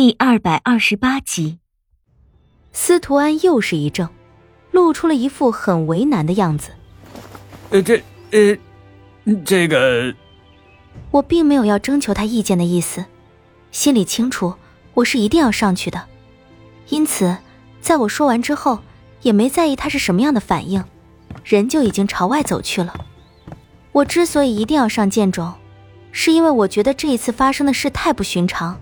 第二百二十八集，司徒安又是一怔，露出了一副很为难的样子。呃，这呃，这个，我并没有要征求他意见的意思，心里清楚我是一定要上去的，因此在我说完之后，也没在意他是什么样的反应，人就已经朝外走去了。我之所以一定要上剑冢，是因为我觉得这一次发生的事太不寻常。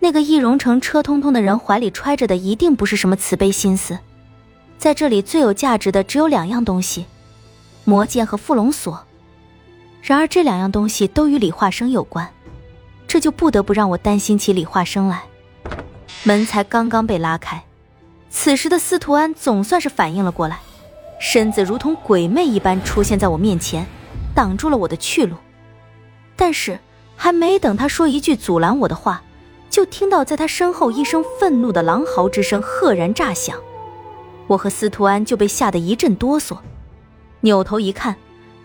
那个易容成车通通的人怀里揣着的一定不是什么慈悲心思，在这里最有价值的只有两样东西：魔剑和缚龙锁。然而这两样东西都与李化生有关，这就不得不让我担心起李化生来。门才刚刚被拉开，此时的司徒安总算是反应了过来，身子如同鬼魅一般出现在我面前，挡住了我的去路。但是还没等他说一句阻拦我的话。就听到在他身后一声愤怒的狼嚎之声赫然炸响，我和司徒安就被吓得一阵哆嗦，扭头一看，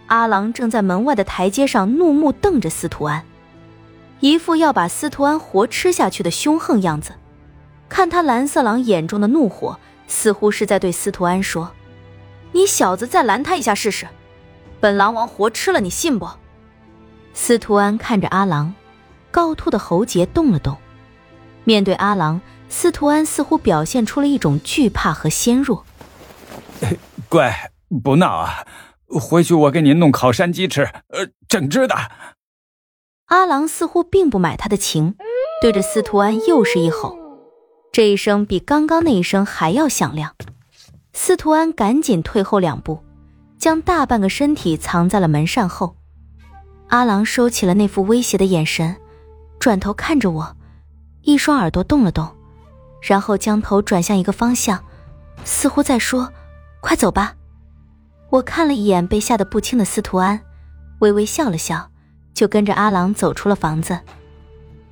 阿郎正在门外的台阶上怒目瞪着司徒安，一副要把司徒安活吃下去的凶横样子。看他蓝色狼眼中的怒火，似乎是在对司徒安说：“你小子再拦他一下试试，本狼王活吃了你信不？”司徒安看着阿郎，高凸的喉结动了动。面对阿郎，司徒安似乎表现出了一种惧怕和纤弱。乖，不闹啊！回去我给你弄烤山鸡吃，呃，整只的。阿郎似乎并不买他的情，对着司徒安又是一吼，这一声比刚刚那一声还要响亮。司徒安赶紧退后两步，将大半个身体藏在了门扇后。阿郎收起了那副威胁的眼神，转头看着我。一双耳朵动了动，然后将头转向一个方向，似乎在说：“快走吧。”我看了一眼被吓得不轻的司徒安，微微笑了笑，就跟着阿郎走出了房子。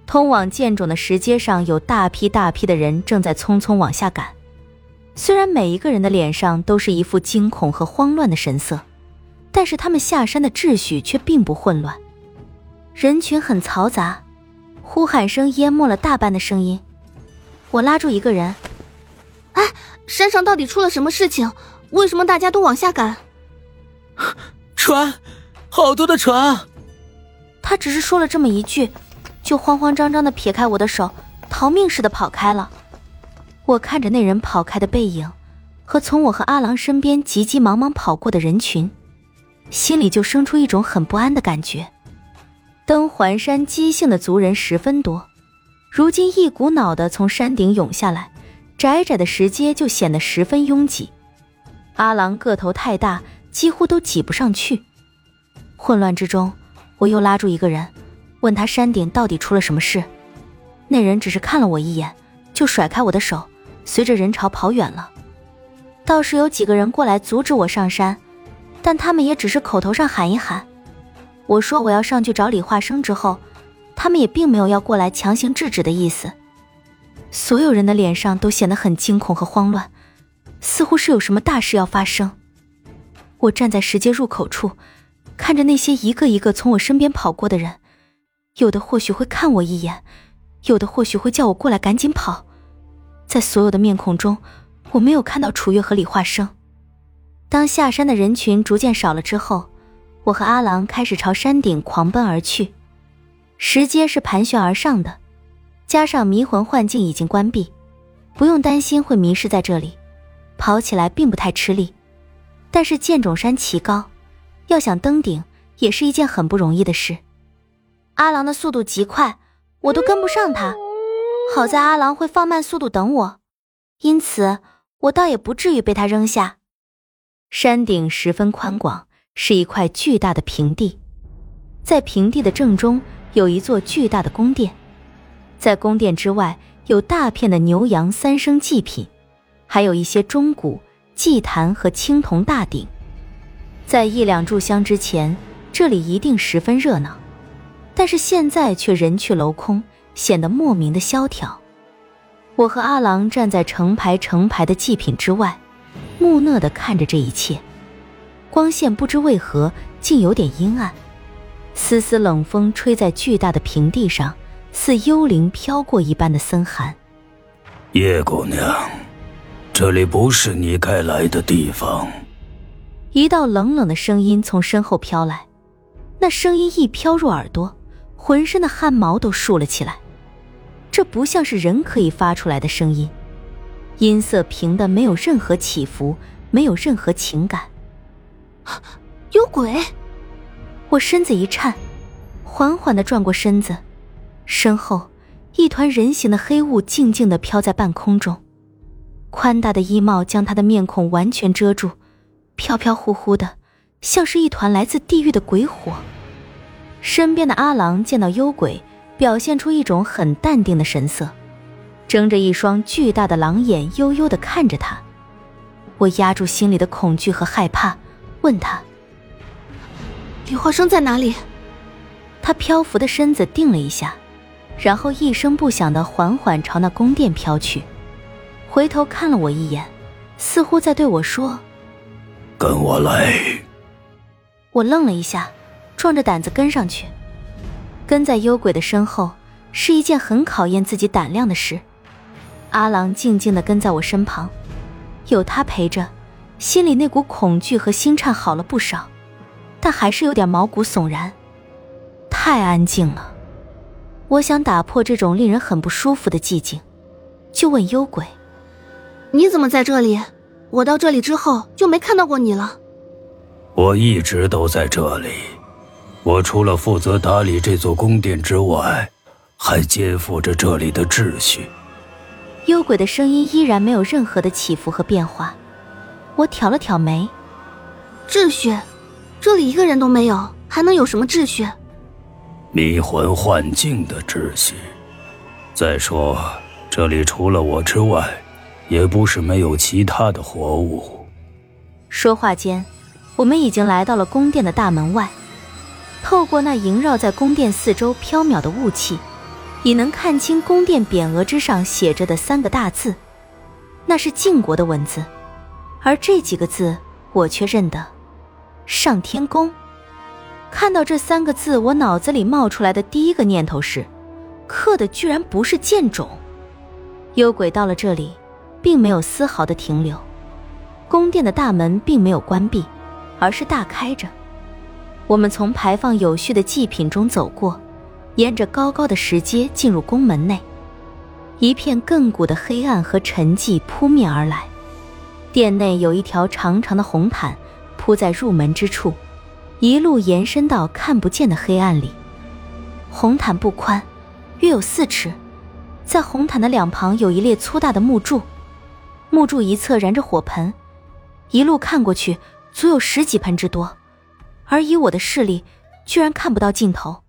通往剑冢的石阶上有大批大批的人正在匆匆往下赶，虽然每一个人的脸上都是一副惊恐和慌乱的神色，但是他们下山的秩序却并不混乱，人群很嘈杂。呼喊声淹没了大半的声音，我拉住一个人：“哎，山上到底出了什么事情？为什么大家都往下赶？”船，好多的船！他只是说了这么一句，就慌慌张张的撇开我的手，逃命似的跑开了。我看着那人跑开的背影，和从我和阿郎身边急急忙忙跑过的人群，心里就生出一种很不安的感觉。登环山姬姓的族人十分多，如今一股脑的从山顶涌下来，窄窄的石阶就显得十分拥挤。阿郎个头太大，几乎都挤不上去。混乱之中，我又拉住一个人，问他山顶到底出了什么事。那人只是看了我一眼，就甩开我的手，随着人潮跑远了。倒是有几个人过来阻止我上山，但他们也只是口头上喊一喊。我说我要上去找李化生之后，他们也并没有要过来强行制止的意思。所有人的脸上都显得很惊恐和慌乱，似乎是有什么大事要发生。我站在石阶入口处，看着那些一个一个从我身边跑过的人，有的或许会看我一眼，有的或许会叫我过来赶紧跑。在所有的面孔中，我没有看到楚月和李化生。当下山的人群逐渐少了之后。我和阿郎开始朝山顶狂奔而去，石阶是盘旋而上的，加上迷魂幻境已经关闭，不用担心会迷失在这里，跑起来并不太吃力。但是剑冢山奇高，要想登顶也是一件很不容易的事。阿郎的速度极快，我都跟不上他。好在阿郎会放慢速度等我，因此我倒也不至于被他扔下。山顶十分宽广。是一块巨大的平地，在平地的正中有一座巨大的宫殿，在宫殿之外有大片的牛羊三生祭品，还有一些钟鼓、祭坛和青铜大鼎。在一两炷香之前，这里一定十分热闹，但是现在却人去楼空，显得莫名的萧条。我和阿郎站在成排成排的祭品之外，木讷地看着这一切。光线不知为何竟有点阴暗，丝丝冷风吹在巨大的平地上，似幽灵飘过一般的森寒。叶姑娘，这里不是你该来的地方。一道冷冷的声音从身后飘来，那声音一飘入耳朵，浑身的汗毛都竖了起来。这不像是人可以发出来的声音，音色平的没有任何起伏，没有任何情感。有鬼！我身子一颤，缓缓的转过身子，身后一团人形的黑雾静静的飘在半空中，宽大的衣帽将他的面孔完全遮住，飘飘忽忽的，像是一团来自地狱的鬼火。身边的阿郎见到幽鬼。表现出一种很淡定的神色，睁着一双巨大的狼眼，悠悠的看着他。我压住心里的恐惧和害怕，问他：“李华生在哪里？”他漂浮的身子定了一下，然后一声不响的缓缓朝那宫殿飘去，回头看了我一眼，似乎在对我说：“跟我来。”我愣了一下，壮着胆子跟上去。跟在幽鬼的身后是一件很考验自己胆量的事。阿郎静静的跟在我身旁，有他陪着，心里那股恐惧和心颤好了不少，但还是有点毛骨悚然。太安静了，我想打破这种令人很不舒服的寂静，就问幽鬼：“你怎么在这里？我到这里之后就没看到过你了。”我一直都在这里。我除了负责打理这座宫殿之外，还肩负着这里的秩序。幽鬼的声音依然没有任何的起伏和变化。我挑了挑眉：“秩序？这里一个人都没有，还能有什么秩序？迷魂幻境的秩序。再说，这里除了我之外，也不是没有其他的活物。”说话间，我们已经来到了宫殿的大门外。透过那萦绕在宫殿四周飘渺的雾气，已能看清宫殿匾额之上写着的三个大字，那是晋国的文字，而这几个字我却认得，上天宫。看到这三个字，我脑子里冒出来的第一个念头是，刻的居然不是剑冢。幽鬼到了这里，并没有丝毫的停留，宫殿的大门并没有关闭，而是大开着。我们从排放有序的祭品中走过，沿着高高的石阶进入宫门内。一片亘古的黑暗和沉寂扑面而来。殿内有一条长长的红毯铺在入门之处，一路延伸到看不见的黑暗里。红毯不宽，约有四尺，在红毯的两旁有一列粗大的木柱，木柱一侧燃着火盆，一路看过去，足有十几盆之多。而以我的视力，居然看不到尽头。